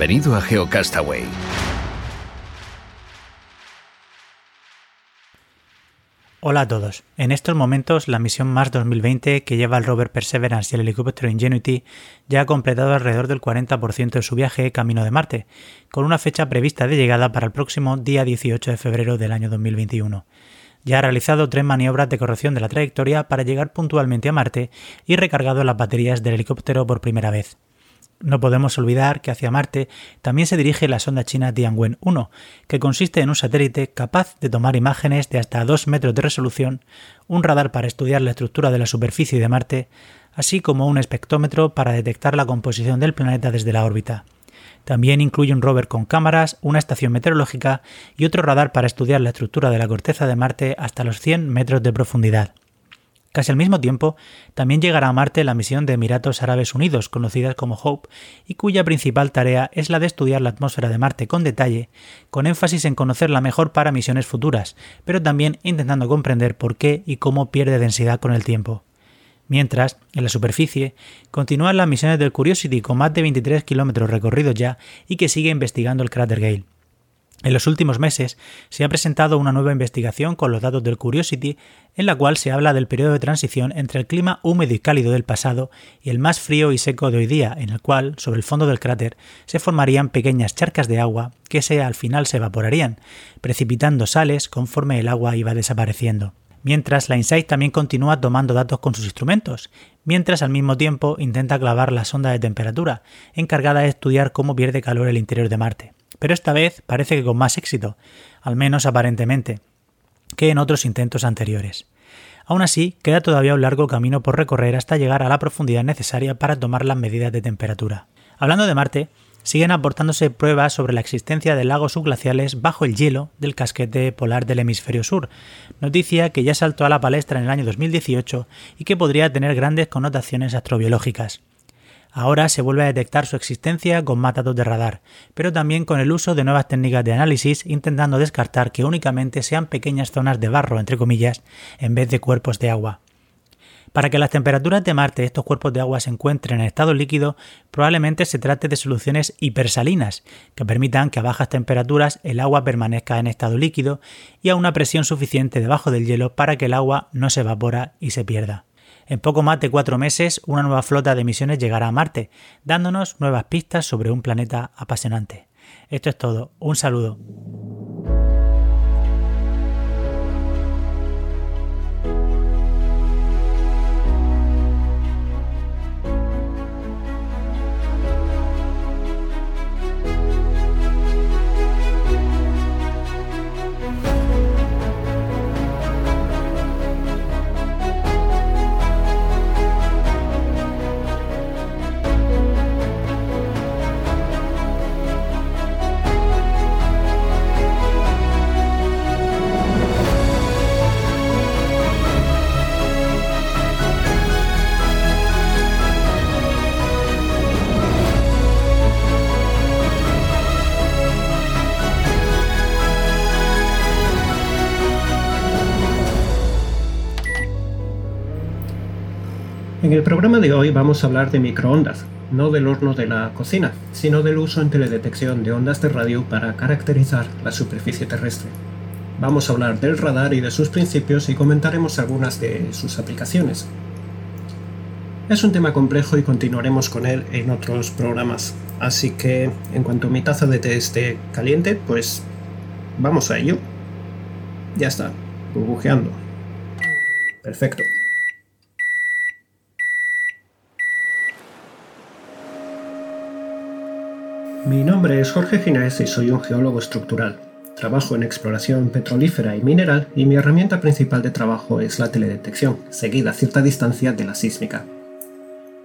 Bienvenido a GeoCastaway. Hola a todos. En estos momentos, la misión Mars 2020 que lleva el rover Perseverance y el helicóptero Ingenuity ya ha completado alrededor del 40% de su viaje camino de Marte, con una fecha prevista de llegada para el próximo día 18 de febrero del año 2021. Ya ha realizado tres maniobras de corrección de la trayectoria para llegar puntualmente a Marte y recargado las baterías del helicóptero por primera vez. No podemos olvidar que hacia Marte también se dirige la sonda china Tianwen 1, que consiste en un satélite capaz de tomar imágenes de hasta 2 metros de resolución, un radar para estudiar la estructura de la superficie de Marte, así como un espectrómetro para detectar la composición del planeta desde la órbita. También incluye un rover con cámaras, una estación meteorológica y otro radar para estudiar la estructura de la corteza de Marte hasta los 100 metros de profundidad. Casi al mismo tiempo, también llegará a Marte la misión de Emiratos Árabes Unidos, conocida como HOPE, y cuya principal tarea es la de estudiar la atmósfera de Marte con detalle, con énfasis en conocerla mejor para misiones futuras, pero también intentando comprender por qué y cómo pierde densidad con el tiempo. Mientras, en la superficie, continúan las misiones del Curiosity con más de 23 kilómetros recorridos ya y que sigue investigando el cráter Gale. En los últimos meses se ha presentado una nueva investigación con los datos del Curiosity en la cual se habla del periodo de transición entre el clima húmedo y cálido del pasado y el más frío y seco de hoy día, en el cual, sobre el fondo del cráter, se formarían pequeñas charcas de agua que al final se evaporarían, precipitando sales conforme el agua iba desapareciendo. Mientras, la InSight también continúa tomando datos con sus instrumentos, mientras al mismo tiempo intenta clavar la sonda de temperatura, encargada de estudiar cómo pierde calor el interior de Marte pero esta vez parece que con más éxito, al menos aparentemente, que en otros intentos anteriores. Aún así, queda todavía un largo camino por recorrer hasta llegar a la profundidad necesaria para tomar las medidas de temperatura. Hablando de Marte, siguen aportándose pruebas sobre la existencia de lagos subglaciales bajo el hielo del casquete polar del hemisferio sur, noticia que ya saltó a la palestra en el año 2018 y que podría tener grandes connotaciones astrobiológicas. Ahora se vuelve a detectar su existencia con más de radar, pero también con el uso de nuevas técnicas de análisis intentando descartar que únicamente sean pequeñas zonas de barro, entre comillas, en vez de cuerpos de agua. Para que las temperaturas de Marte estos cuerpos de agua se encuentren en estado líquido, probablemente se trate de soluciones hipersalinas, que permitan que a bajas temperaturas el agua permanezca en estado líquido y a una presión suficiente debajo del hielo para que el agua no se evapora y se pierda. En poco más de cuatro meses, una nueva flota de misiones llegará a Marte, dándonos nuevas pistas sobre un planeta apasionante. Esto es todo. Un saludo. En el programa de hoy vamos a hablar de microondas, no del horno de la cocina, sino del uso en teledetección de ondas de radio para caracterizar la superficie terrestre. Vamos a hablar del radar y de sus principios y comentaremos algunas de sus aplicaciones. Es un tema complejo y continuaremos con él en otros programas, así que en cuanto mi taza de té esté caliente, pues vamos a ello. Ya está, burbujeando. Perfecto. Mi nombre es Jorge Ginés y soy un geólogo estructural. trabajo en exploración petrolífera y mineral y mi herramienta principal de trabajo es la teledetección, seguida a cierta distancia de la sísmica.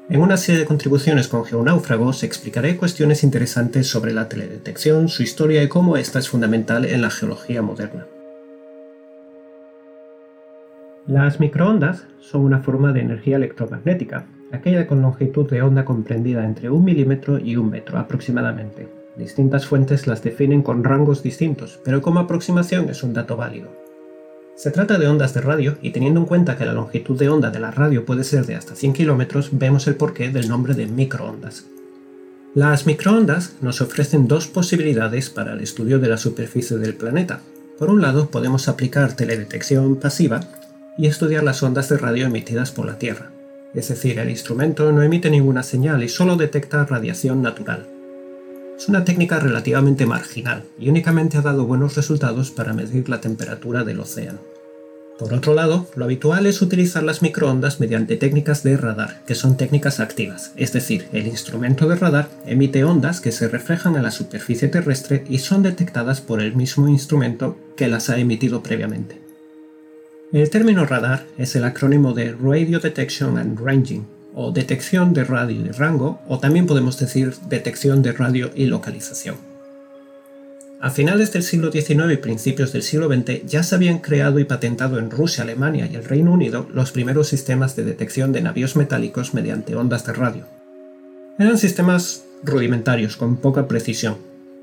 En una serie de contribuciones con Geonáufragos explicaré cuestiones interesantes sobre la teledetección, su historia y cómo esta es fundamental en la geología moderna. Las microondas son una forma de energía electromagnética, aquella con longitud de onda comprendida entre un milímetro y un metro aproximadamente. Distintas fuentes las definen con rangos distintos, pero como aproximación es un dato válido. Se trata de ondas de radio y teniendo en cuenta que la longitud de onda de la radio puede ser de hasta 100 kilómetros, vemos el porqué del nombre de microondas. Las microondas nos ofrecen dos posibilidades para el estudio de la superficie del planeta. Por un lado, podemos aplicar teledetección pasiva y estudiar las ondas de radio emitidas por la Tierra. Es decir, el instrumento no emite ninguna señal y solo detecta radiación natural. Es una técnica relativamente marginal y únicamente ha dado buenos resultados para medir la temperatura del océano. Por otro lado, lo habitual es utilizar las microondas mediante técnicas de radar, que son técnicas activas, es decir, el instrumento de radar emite ondas que se reflejan en la superficie terrestre y son detectadas por el mismo instrumento que las ha emitido previamente. El término radar es el acrónimo de Radio Detection and Ranging, o detección de radio y rango, o también podemos decir detección de radio y localización. A finales del siglo XIX y principios del siglo XX ya se habían creado y patentado en Rusia, Alemania y el Reino Unido los primeros sistemas de detección de navíos metálicos mediante ondas de radio. Eran sistemas rudimentarios con poca precisión.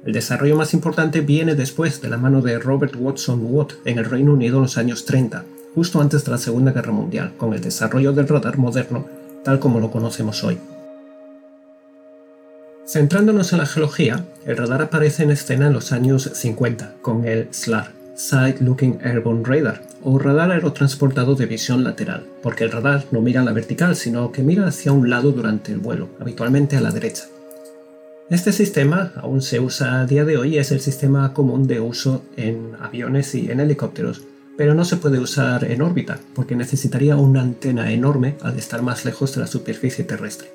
El desarrollo más importante viene después de la mano de Robert Watson Watt en el Reino Unido en los años 30, justo antes de la Segunda Guerra Mundial, con el desarrollo del radar moderno tal como lo conocemos hoy. Centrándonos en la geología, el radar aparece en escena en los años 50 con el SLAR, Side Looking Airborne Radar, o radar aerotransportado de visión lateral, porque el radar no mira a la vertical, sino que mira hacia un lado durante el vuelo, habitualmente a la derecha. Este sistema aún se usa a día de hoy y es el sistema común de uso en aviones y en helicópteros, pero no se puede usar en órbita porque necesitaría una antena enorme al estar más lejos de la superficie terrestre.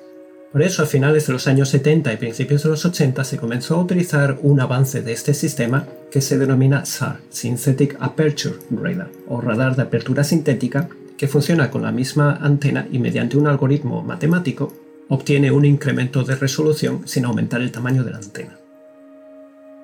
Por eso, a finales de los años 70 y principios de los 80 se comenzó a utilizar un avance de este sistema que se denomina SAR, Synthetic Aperture Radar, o radar de apertura sintética, que funciona con la misma antena y mediante un algoritmo matemático obtiene un incremento de resolución sin aumentar el tamaño de la antena.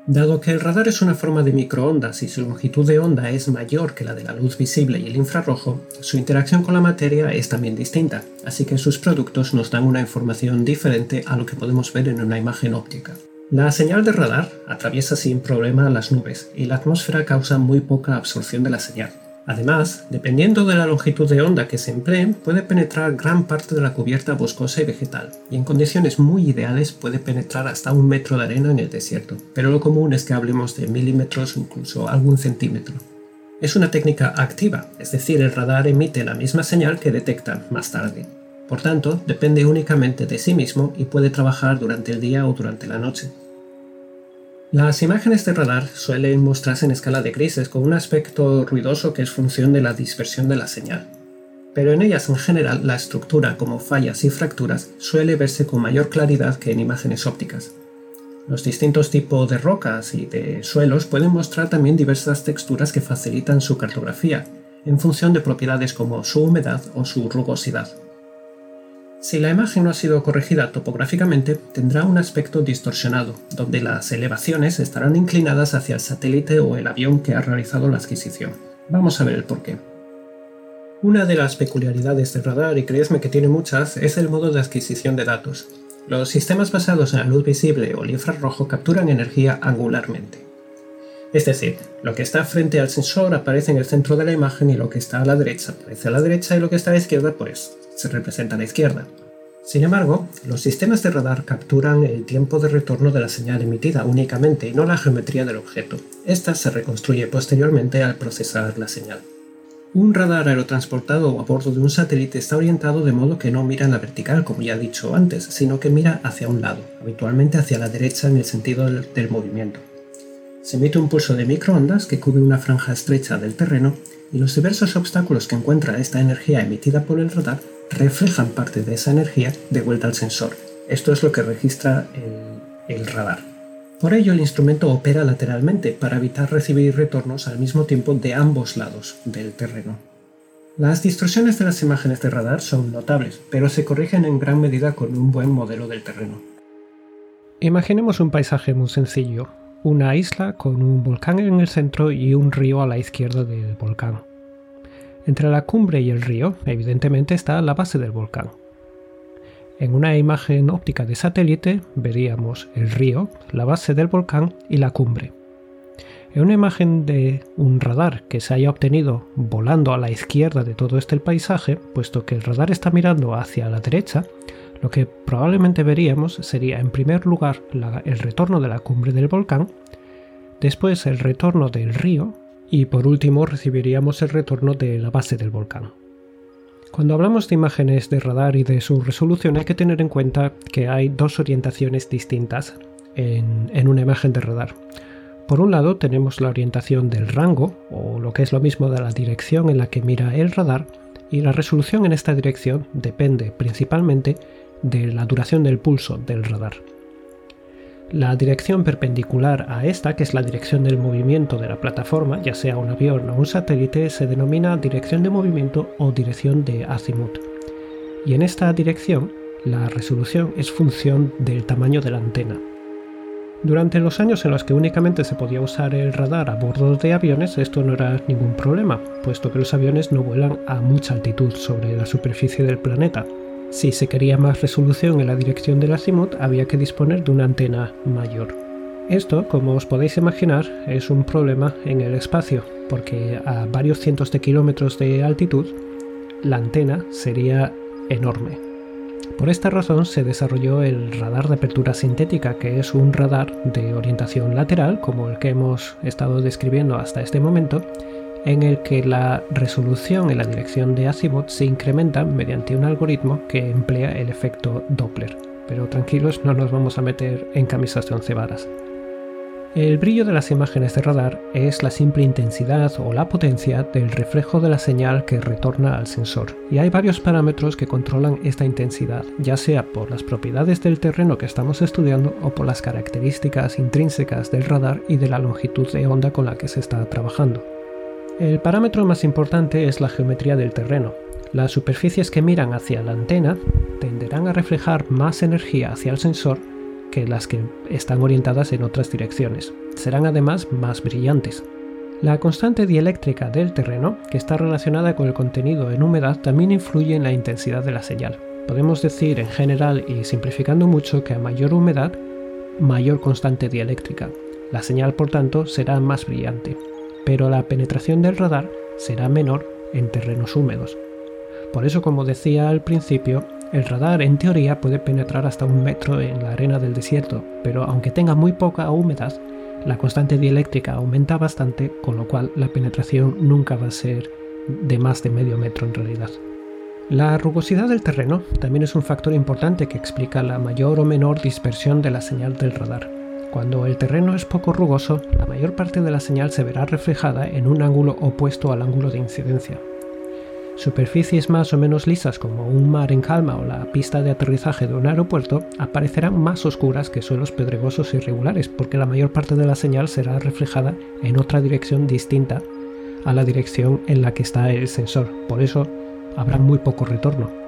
Dado que el radar es una forma de microondas y su longitud de onda es mayor que la de la luz visible y el infrarrojo, su interacción con la materia es también distinta, así que sus productos nos dan una información diferente a lo que podemos ver en una imagen óptica. La señal de radar atraviesa sin problema las nubes y la atmósfera causa muy poca absorción de la señal. Además, dependiendo de la longitud de onda que se emplee, puede penetrar gran parte de la cubierta boscosa y vegetal, y en condiciones muy ideales puede penetrar hasta un metro de arena en el desierto, pero lo común es que hablemos de milímetros o incluso algún centímetro. Es una técnica activa, es decir, el radar emite la misma señal que detecta más tarde. Por tanto, depende únicamente de sí mismo y puede trabajar durante el día o durante la noche. Las imágenes de radar suelen mostrarse en escala de grises con un aspecto ruidoso que es función de la dispersión de la señal. Pero en ellas en general la estructura como fallas y fracturas suele verse con mayor claridad que en imágenes ópticas. Los distintos tipos de rocas y de suelos pueden mostrar también diversas texturas que facilitan su cartografía, en función de propiedades como su humedad o su rugosidad. Si la imagen no ha sido corregida topográficamente, tendrá un aspecto distorsionado, donde las elevaciones estarán inclinadas hacia el satélite o el avión que ha realizado la adquisición. Vamos a ver el porqué. Una de las peculiaridades del radar, y creedme que tiene muchas, es el modo de adquisición de datos. Los sistemas basados en la luz visible o el infrarrojo capturan energía angularmente. Es decir, lo que está frente al sensor aparece en el centro de la imagen y lo que está a la derecha aparece a la derecha y lo que está a la izquierda pues se representa a la izquierda. Sin embargo, los sistemas de radar capturan el tiempo de retorno de la señal emitida únicamente y no la geometría del objeto. Esta se reconstruye posteriormente al procesar la señal. Un radar aerotransportado a bordo de un satélite está orientado de modo que no mira en la vertical, como ya he dicho antes, sino que mira hacia un lado, habitualmente hacia la derecha en el sentido del, movimiento. Se emite un pulso de microondas que cubre una franja estrecha del terreno y los diversos obstáculos que encuentra esta energía emitida por el radar reflejan parte de esa energía de vuelta al sensor. Esto es lo que registra el, radar. Por ello el instrumento opera lateralmente para evitar recibir retornos al mismo tiempo de ambos lados del terreno. Las distorsiones de las imágenes de radar son notables, pero se corrigen en gran medida con un buen modelo del terreno. Imaginemos un paisaje muy sencillo, una isla con un volcán en el centro y un río a la izquierda del volcán. Entre la cumbre y el río, evidentemente, está la base del volcán. En una imagen óptica de satélite veríamos el río, la base del volcán y la cumbre. En una imagen de un radar que se haya obtenido volando a la izquierda de todo este paisaje, puesto que el radar está mirando hacia la derecha, lo que probablemente veríamos sería en primer lugar el retorno de la cumbre del volcán, después el retorno del río y por último recibiríamos el retorno de la base del volcán. Cuando hablamos de imágenes de radar y de su resolución hay que tener en cuenta que hay dos orientaciones distintas en, una imagen de radar. Por un lado tenemos la orientación del rango, o lo que es lo mismo de la dirección en la que mira el radar, y la resolución en esta dirección depende principalmente de la duración del pulso del radar. La dirección perpendicular a esta, que es la dirección del movimiento de la plataforma, ya sea un avión o un satélite, se denomina dirección de movimiento o dirección de azimut. Y en esta dirección, la resolución es función del tamaño de la antena. Durante los años en los que únicamente se podía usar el radar a bordo de aviones, esto no era ningún problema, puesto que los aviones no vuelan a mucha altitud sobre la superficie del planeta, si se quería más resolución en la dirección del azimut, había que disponer de una antena mayor. Esto, como os podéis imaginar, es un problema en el espacio, porque a varios cientos de kilómetros de altitud, la antena sería enorme. Por esta razón se desarrolló el radar de apertura sintética, que es un radar de orientación lateral, como el que hemos estado describiendo hasta este momento, en el que la resolución en la dirección de azimut se incrementa mediante un algoritmo que emplea el efecto Doppler. Pero tranquilos, no nos vamos a meter en camisas de once varas. El brillo de las imágenes de radar es la simple intensidad o la potencia del reflejo de la señal que retorna al sensor, y hay varios parámetros que controlan esta intensidad, ya sea por las propiedades del terreno que estamos estudiando o por las características intrínsecas del radar y de la longitud de onda con la que se está trabajando. El parámetro más importante es la geometría del terreno. Las superficies que miran hacia la antena tenderán a reflejar más energía hacia el sensor que las que están orientadas en otras direcciones. Serán además más brillantes. La constante dieléctrica del terreno, que está relacionada con el contenido en humedad, también influye en la intensidad de la señal. Podemos decir en general y simplificando mucho que a mayor humedad, mayor constante dieléctrica. La señal, por tanto, será más brillante pero la penetración del radar será menor en terrenos húmedos. Por eso, como decía al principio, el radar en teoría puede penetrar hasta un metro en la arena del desierto, pero aunque tenga muy poca humedad, la constante dieléctrica aumenta bastante, con lo cual la penetración nunca va a ser de más de medio metro en realidad. La rugosidad del terreno también es un factor importante que explica la mayor o menor dispersión de la señal del radar. Cuando el terreno es poco rugoso, la mayor parte de la señal se verá reflejada en un ángulo opuesto al ángulo de incidencia. Superficies más o menos lisas como un mar en calma o la pista de aterrizaje de un aeropuerto aparecerán más oscuras que suelos pedregosos irregulares porque la mayor parte de la señal será reflejada en otra dirección distinta a la dirección en la que está el sensor. Por eso habrá muy poco retorno.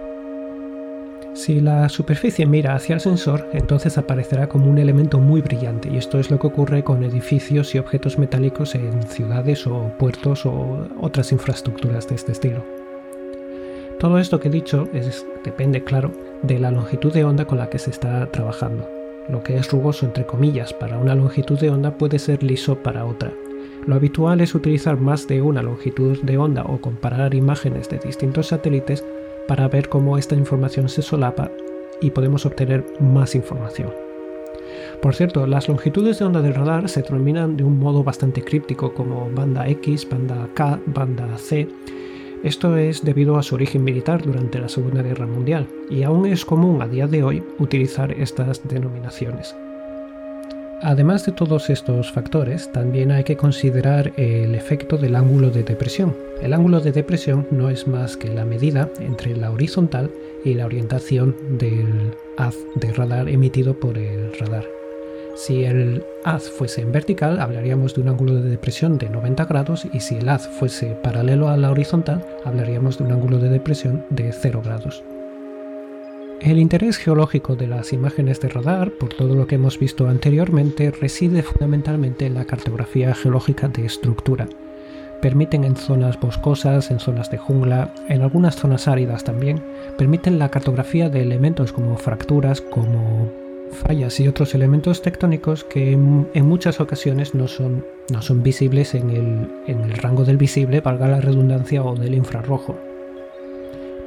Si la superficie mira hacia el sensor, entonces aparecerá como un elemento muy brillante y esto es lo que ocurre con edificios y objetos metálicos en ciudades o puertos o otras infraestructuras de este estilo. Todo esto que he dicho depende, claro, de la longitud de onda con la que se está trabajando. Lo que es rugoso entre comillas para una longitud de onda puede ser liso para otra. Lo habitual es utilizar más de una longitud de onda o comparar imágenes de distintos satélites para ver cómo esta información se solapa y podemos obtener más información. Por cierto, las longitudes de onda del radar se determinan de un modo bastante críptico como banda X, banda K, banda C. Esto es debido a su origen militar durante la Segunda Guerra Mundial y aún es común a día de hoy utilizar estas denominaciones. Además de todos estos factores, también hay que considerar el efecto del ángulo de depresión. El ángulo de depresión no es más que la medida entre la horizontal y la orientación del haz de radar emitido por el radar. Si el haz fuese en vertical, hablaríamos de un ángulo de depresión de 90 grados y si el haz fuese paralelo a la horizontal, hablaríamos de un ángulo de depresión de 0 grados. El interés geológico de las imágenes de radar, por todo lo que hemos visto anteriormente, reside fundamentalmente en la cartografía geológica de estructura. Permiten en zonas boscosas, en zonas de jungla, en algunas zonas áridas también, permiten la cartografía de elementos como fracturas, como fallas y otros elementos tectónicos que en, muchas ocasiones no son, no son visibles en el, en el rango del visible, valga la redundancia, o del infrarrojo.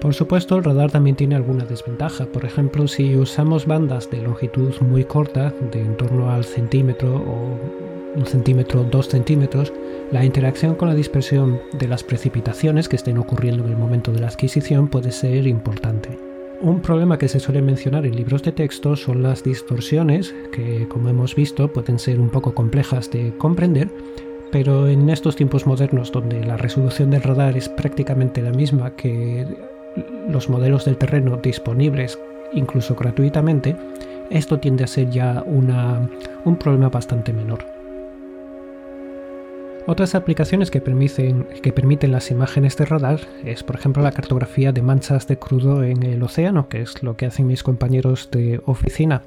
Por supuesto, el radar también tiene alguna desventaja. Por ejemplo, si usamos bandas de longitud muy corta, de en torno al centímetro o un centímetro, dos centímetros, la interacción con la dispersión de las precipitaciones que estén ocurriendo en el momento de la adquisición puede ser importante. Un problema que se suele mencionar en libros de texto son las distorsiones, que como hemos visto pueden ser un poco complejas de comprender, pero en estos tiempos modernos donde la resolución del radar es prácticamente la misma que los modelos del terreno disponibles incluso gratuitamente, esto tiende a ser ya un problema bastante menor. Otras aplicaciones que permiten, que permiten las imágenes de radar es, por ejemplo, la cartografía de manchas de crudo en el océano, que es lo que hacen mis compañeros de oficina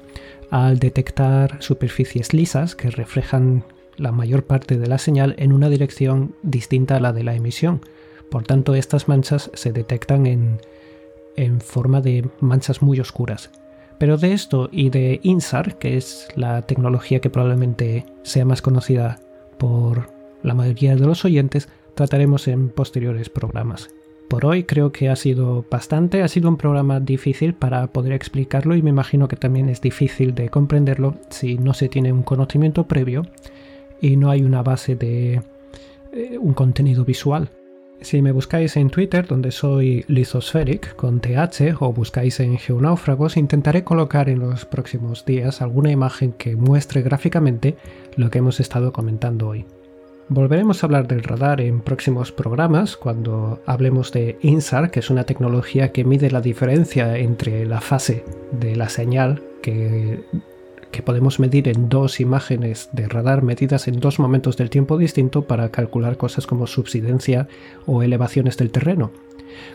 al detectar superficies lisas que reflejan la mayor parte de la señal en una dirección distinta a la de la emisión. Por tanto, estas manchas se detectan en, en forma de manchas muy oscuras. Pero de esto y de INSAR, que es la tecnología que probablemente sea más conocida por la mayoría de los oyentes, trataremos en posteriores programas. Por hoy creo que ha sido bastante, ha sido un programa difícil para poder explicarlo y me imagino que también es difícil de comprenderlo si no se tiene un conocimiento previo y no hay una base de eh, un contenido visual. Si me buscáis en Twitter, donde soy Lithospheric con TH, o buscáis en Geonáufragos, intentaré colocar en los próximos días alguna imagen que muestre gráficamente lo que hemos estado comentando hoy. Volveremos a hablar del radar en próximos programas cuando hablemos de INSAR, que es una tecnología que mide la diferencia entre la fase de la señal que que podemos medir en dos imágenes de radar medidas en dos momentos del tiempo distinto para calcular cosas como subsidencia o elevaciones del terreno.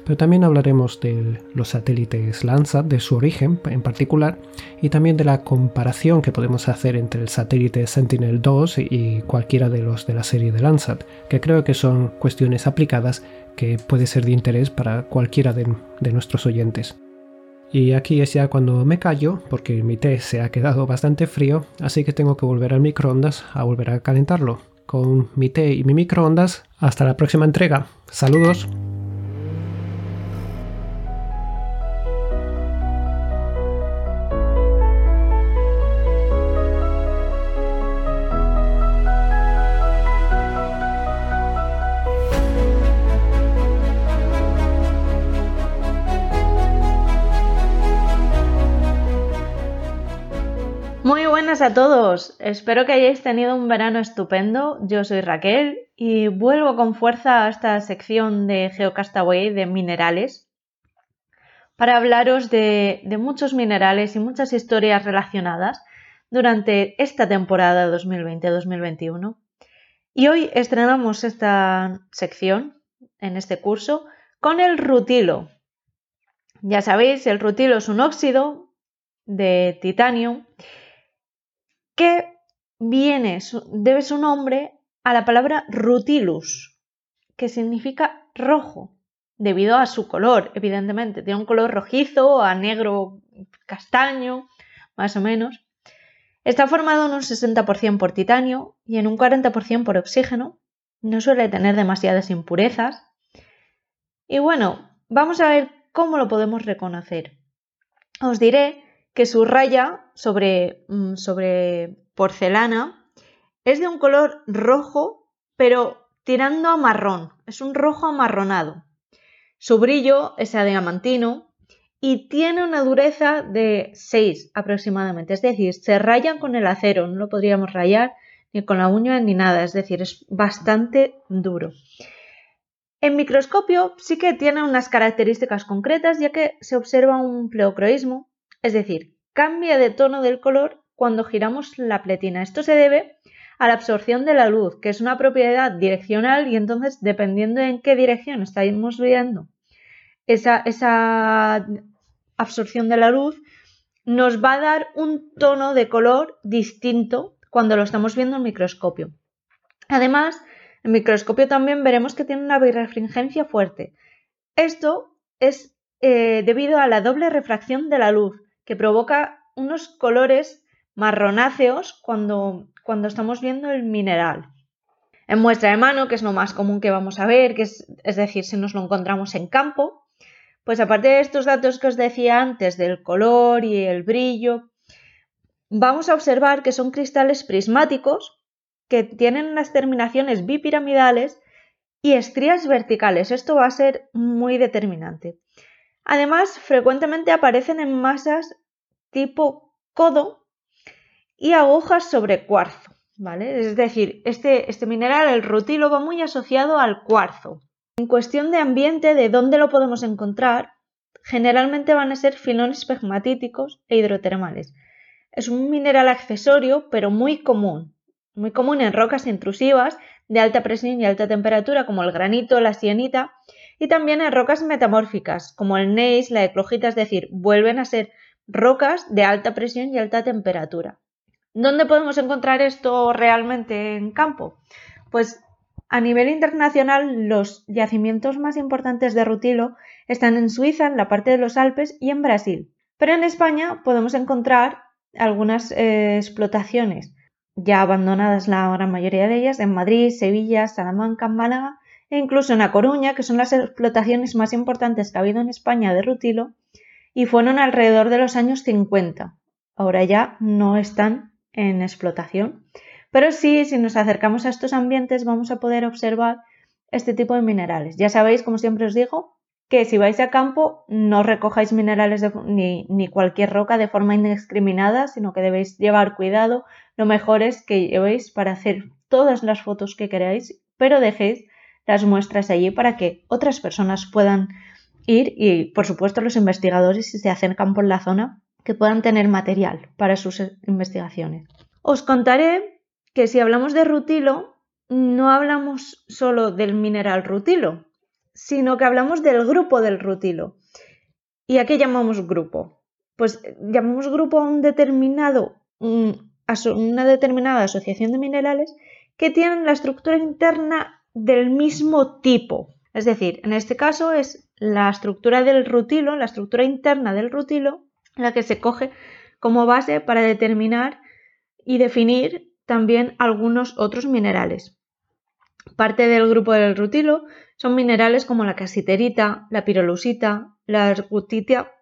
Pero también hablaremos de los satélites Landsat, de su origen en particular, y también de la comparación que podemos hacer entre el satélite Sentinel-2 y cualquiera de los de la serie de Landsat, que creo que son cuestiones aplicadas que puede ser de interés para cualquiera de, de nuestros oyentes. Y aquí es ya cuando me callo, porque mi té se ha quedado bastante frío, así que tengo que volver al microondas a volver a calentarlo. Con mi té y mi microondas, hasta la próxima entrega. Saludos. A todos, espero que hayáis tenido un verano estupendo. Yo soy Raquel y vuelvo con fuerza a esta sección de Geocastaway de minerales para hablaros de, de muchos minerales y muchas historias relacionadas durante esta temporada 2020-2021. Y hoy estrenamos esta sección en este curso con el rutilo. Ya sabéis, el rutilo es un óxido de titanio que viene, debe su nombre a la palabra rutilus, que significa rojo, debido a su color, evidentemente. Tiene un color rojizo a negro castaño, más o menos. Está formado en un 60% por titanio y en un 40% por oxígeno. No suele tener demasiadas impurezas. Y bueno, vamos a ver cómo lo podemos reconocer. Os diré que su raya sobre, mm, sobre porcelana es de un color rojo, pero tirando a marrón. Es un rojo amarronado. Su brillo es diamantino y tiene una dureza de 6 aproximadamente. Es decir, se rayan con el acero, no lo podríamos rayar ni con la uña ni nada. Es decir, es bastante duro. En microscopio sí que tiene unas características concretas ya que se observa un pleocroísmo es decir, cambia de tono del color cuando giramos la pletina. Esto se debe a la absorción de la luz, que es una propiedad direccional y entonces dependiendo en qué dirección estamos viendo esa, absorción de la luz, nos va a dar un tono de color distinto cuando lo estamos viendo en microscopio. Además, en microscopio también veremos que tiene una birrefringencia fuerte. Esto es eh, debido a la doble refracción de la luz, que provoca unos colores marronáceos cuando, cuando estamos viendo el mineral. En muestra de mano, que es lo más común que vamos a ver, que es, es decir, si nos lo encontramos en campo, pues aparte de estos datos que os decía antes del color y el brillo, vamos a observar que son cristales prismáticos que tienen unas terminaciones bipiramidales y estrías verticales. Esto va a ser muy determinante. Además, frecuentemente aparecen en masas tipo codo y agujas sobre cuarzo. ¿vale? Es decir, este, este mineral, el rutilo, va muy asociado al cuarzo. En cuestión de ambiente, de dónde lo podemos encontrar, generalmente van a ser filones pegmatíticos e hidrotermales. Es un mineral accesorio, pero muy común, muy común en rocas intrusivas de alta presión y alta temperatura como el granito, la sienita, y también en rocas metamórficas como el gneiss, la eclogita, es decir, vuelven a ser rocas de alta presión y alta temperatura. ¿Dónde podemos encontrar esto realmente en campo? Pues a nivel internacional, los yacimientos más importantes de rutilo están en Suiza, en la parte de los Alpes y en Brasil. Pero en España podemos encontrar algunas eh, explotaciones ya abandonadas la gran mayoría de ellas en Madrid, Sevilla, Salamanca, Málaga e incluso en A Coruña, que son las explotaciones más importantes que ha habido en España de rutilo y fueron alrededor de los años 50. Ahora ya no están en explotación. Pero sí, si nos acercamos a estos ambientes vamos a poder observar este tipo de minerales. Ya sabéis, como siempre os digo, que si vais a campo no recojáis minerales ni, ni, cualquier roca de forma indiscriminada, sino que debéis llevar cuidado. Lo mejor es que llevéis para hacer todas las fotos que queráis, pero dejéis las muestras allí para que otras personas puedan ir y, por supuesto, los investigadores, si se acercan por la zona, que puedan tener material para sus investigaciones. Os contaré que si hablamos de rutilo, no hablamos solo del mineral rutilo, sino que hablamos del grupo del rutilo. ¿Y a qué llamamos grupo? Pues llamamos grupo a un determinado, una determinada asociación de minerales que tienen la estructura interna del mismo tipo. Es decir, en este caso es la estructura del rutilo, la estructura interna del rutilo, la que se coge como base para determinar y definir también algunos otros minerales. Parte del grupo del rutilo son minerales como la casiterita, la pirolusita, la ergutita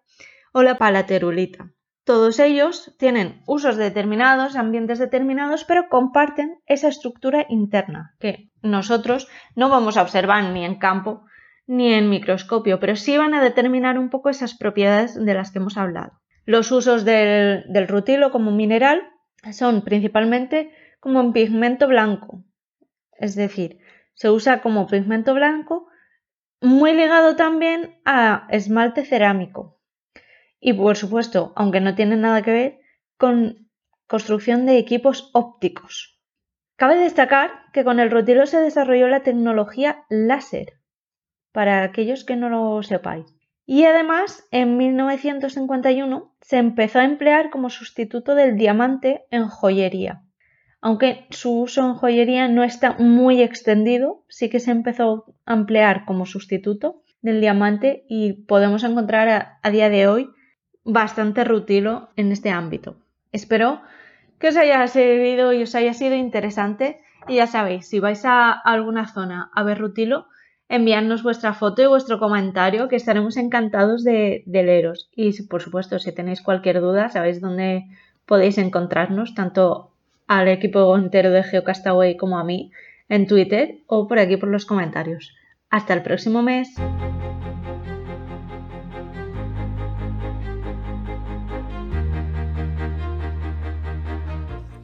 o la palaterulita. Todos ellos tienen usos determinados, ambientes determinados, pero comparten esa estructura interna que nosotros no vamos a observar ni en campo ni en microscopio, pero sí van a determinar un poco esas propiedades de las que hemos hablado. Los usos del, rutilo como mineral son principalmente como en pigmento blanco. Es decir, se usa como pigmento blanco muy ligado también a esmalte cerámico. Y por supuesto, aunque no tiene nada que ver con construcción de equipos ópticos. Cabe destacar que con el rutilo se desarrolló la tecnología láser, para aquellos que no lo sepáis. Y además, en 1951 se empezó a emplear como sustituto del diamante en joyería. Aunque su uso en joyería no está muy extendido, sí que se empezó a emplear como sustituto del diamante y podemos encontrar a, día de hoy bastante rutilo en este ámbito. Espero que os haya servido y os haya sido interesante y ya sabéis, si vais a alguna zona a ver rutilo, enviadnos vuestra foto y vuestro comentario, que estaremos encantados de, leeros. Y por supuesto, si tenéis cualquier duda, sabéis dónde podéis encontrarnos, tanto al equipo entero de GeoCastaway como a mí en Twitter o por aquí por los comentarios. Hasta el próximo mes.